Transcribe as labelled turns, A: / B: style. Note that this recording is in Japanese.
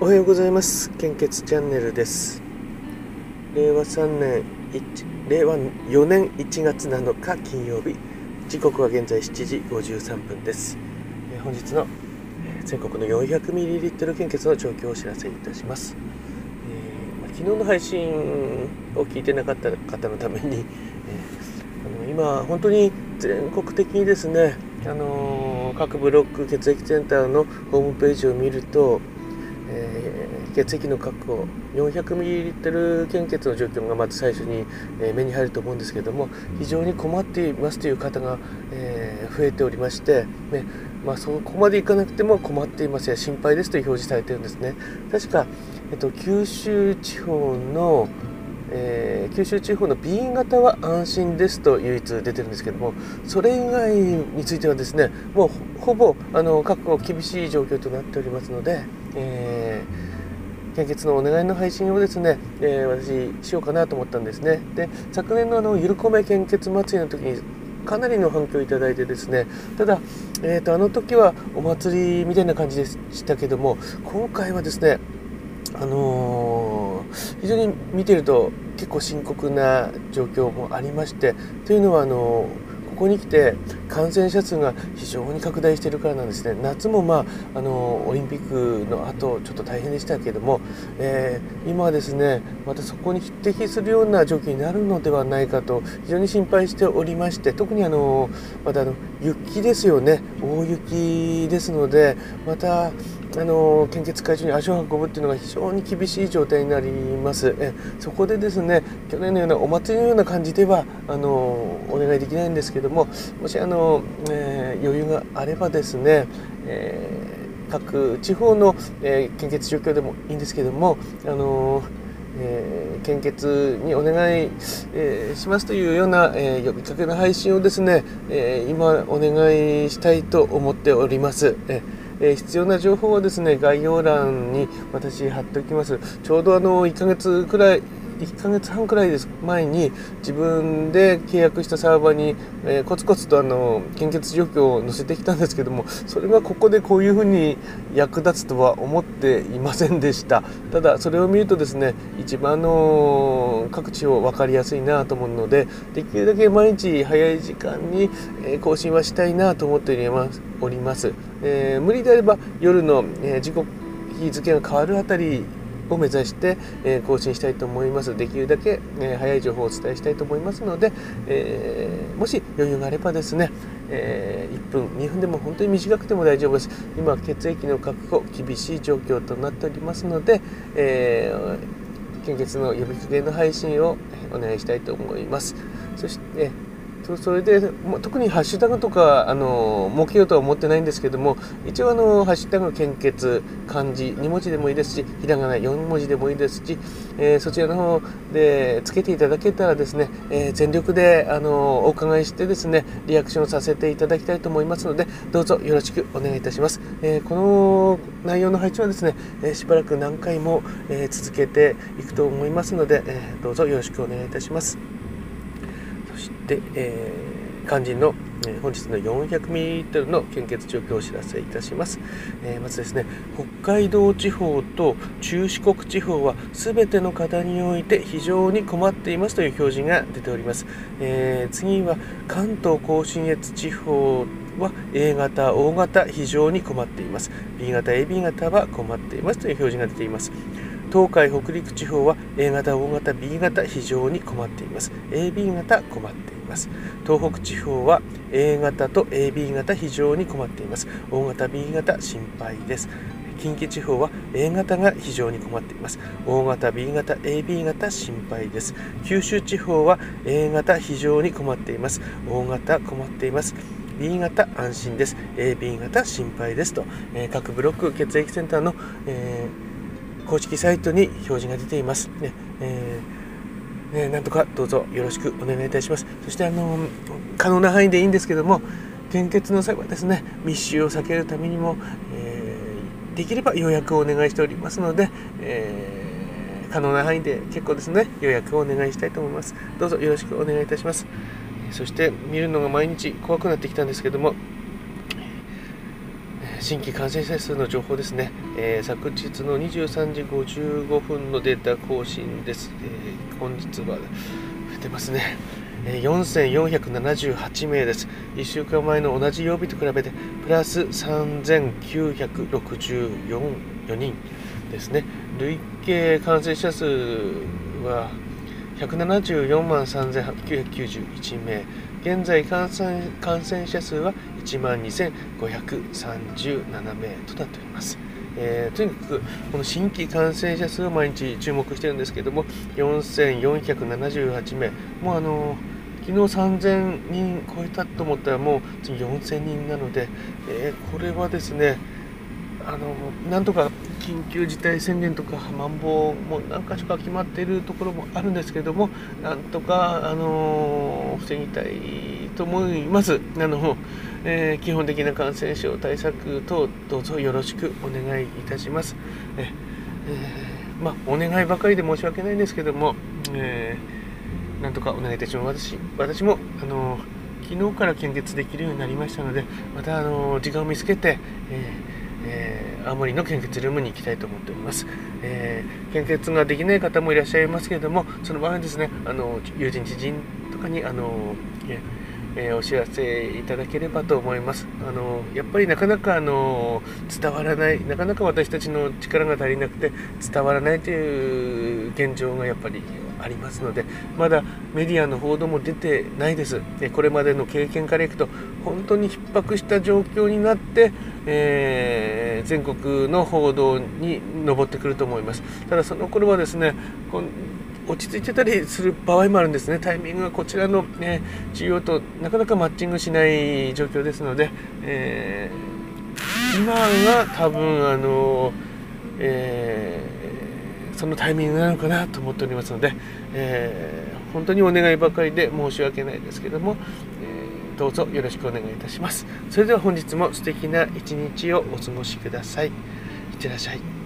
A: おはようございます。献血チャンネルです。令和3年令和4年1月7日金曜日。時刻は現在7時53分です。本日の全国の 400ml 献血の状況をお知らせいたします、えー、昨日の配信を聞いてなかった方のために、えー、あの今本当に全国的にですねあのー、各ブロック血液センターのホームページを見るとえー、血液の確保 400ml 献血の状況がまず最初に、えー、目に入ると思うんですけども非常に困っていますという方が、えー、増えておりまして、ねまあ、そこまでいかなくても困っていますや心配ですと表示されてるんですね。確か、えっと、九州地方のえー、九州地方の B 型は安心ですと唯一出てるんですけどもそれ以外についてはですねもうほぼあの確保厳しい状況となっておりますので、えー、献血のお願いの配信をですね、えー、私しようかなと思ったんですね。で昨年のあのゆるこめ献血祭りの時にかなりの反響をいただいてですねただ、えーとあの時はお祭りみたいな感じでしたけども今回はですねあのー、非常に見てると結構深刻な状況もありましてというのはあのーここに来て感染者数が非常に拡大しているからなんですね。夏も、まあ、あのオリンピックの後ちょっと大変でしたけれども、えー、今はですねまたそこに匹敵するような状況になるのではないかと非常に心配しておりまして特にあのまたあの雪ですよね。大雪ですのでまたあの献血会場に足を運ぶっていうのが非常に厳しい状態になりますえそこでですね去年のようなお祭りのような感じではあのお願いできないんですけどももしあの、えー、余裕があればですね、えー、各地方の、えー、献血状況でもいいんですけどもあのえー、献血にお願い、えー、しますというような、えー、呼びかけの配信をですね、え今お願いしたいと思っております。えーえー、必要な情報はですね概要欄に私貼っておきます。ちょうどあの1ヶ月くらい1ヶ月半くらいです前に自分で契約したサーバーに、えー、コツコツとあの献血状況を載せてきたんですけどもそれがここでこういうふうに役立つとは思っていませんでした。ただそれを見るとですね一番の各地を分かりやすいなと思うのでできるだけ毎日早い時間に、更新はしたいなと思っております、えー、無理であれば夜の、え時刻日付が変わるあたりを目指して、え更新したいと思います。できるだけ、え早い情報をお伝えしたいと思いますので、えもし余裕があればですね、え1分2分でも本当に短くても大丈夫です今血液の確保厳しい状況となっておりますので、えー、献血の呼びかけの配信をお願いしたいと思いますそして、それで特にハッシュタグとかあの設けようとは思ってないんですけども一応あのハッシュタグ献血漢字2文字でもいいですしひらがな4文字でもいいですし、えー、そちらの方でつけていただけたらですね、えー、全力であのお伺いしてですねリアクションさせていただきたいと思いますのでどうぞよろしくお願いいたします、えー、この内容の配置はですね、えしばらく何回も、え続けていくと思いますので、えどうぞよろしくお願いいたします。して、えー、肝心の、え、本日の 400ml の献血状況をお知らせいたします、えー、まずですね北海道地方と中四国地方は全ての方において非常に困っていますという表示が出ております、え、次は関東甲信越地方は A 型、O 型非常に困っています。B 型、AB 型は困っていますという表示が出ています。東海北陸地方は A 型、O 型、B 型非常に困っています。AB 型困っています。東北地方は A 型と AB 型非常に困っています。O 型、B 型心配です。近畿地方は A 型が非常に困っています。O 型、B 型、AB 型心配です。九州地方は A 型非常に困っています。O 型困っています。B 型安心です。AB 型心配ですと、えー、各ブロック血液センターの、えー公式サイトに表示が出ています。ねえー、ね、なんとかどうぞよろしくお願いいたします。そしてあの可能な範囲でいいんですけども献血の際はですね密集を避けるためにも、えー、できれば予約をお願いしておりますので、えー、可能な範囲で結構ですね予約をお願いしたいと思います。どうぞよろしくお願いいたします。そして見るのが毎日怖くなってきたんですけども新規感染者数の情報ですね、えー、昨日の23時55分のデータ更新です、えー、本日は増えてますね、え4478名です。1週間前の同じ曜日と比べてプラス3964人ですね。累計感染者数は174万3991名。現在感染感染者数は1万2537名となっております。えー、とにかくこの新規感染者数を毎日注目してるんですけども4478名もうあの昨日3000人超えたと思ったらもう次4000人なので、えー、これはですねあのなんとか緊急事態宣言とかまん防も何か所か決まっているところもあるんですけどもなんとか、あの防ぎたいと思います。あのえー、基本的な感染症対策等どうぞよろしくお願いいたします。ええー、まあ、お願いばかりで申し訳ないんですけども、えー、なんとかお願いいたします。私私も、あの昨日から献血できるようになりましたので、また、あの時間を見つけて、えーえー、青森の献血ルームに行きたいと思っております、えー、献血ができない方もいらっしゃいますけれどもその場合ですねあの友人知人とかにあの、えー、お知らせいただければと思います。あのやっぱりなかなかあの伝わらないなかなか私たちの力が足りなくて伝わらないという現状がやっぱりありますのでまだメディアの報道も出てないです。でこれまでの経験からいくと本当に逼迫した状況になって、えー、全国の報道に上ってくると思います。ただその頃はですね落ち着いてたりする場合もあるんですね。タイミングがこちらの、ね、需要となかなかマッチングしない状況ですので、えー、今が多分あの、えーそのタイミングなのかなと思っておりますので、えー、本当にお願いばかりで申し訳ないですけども、えー、どうぞよろしくお願いいたします。それでは本日も素敵な一日をお過ごしください。いってらっしゃい。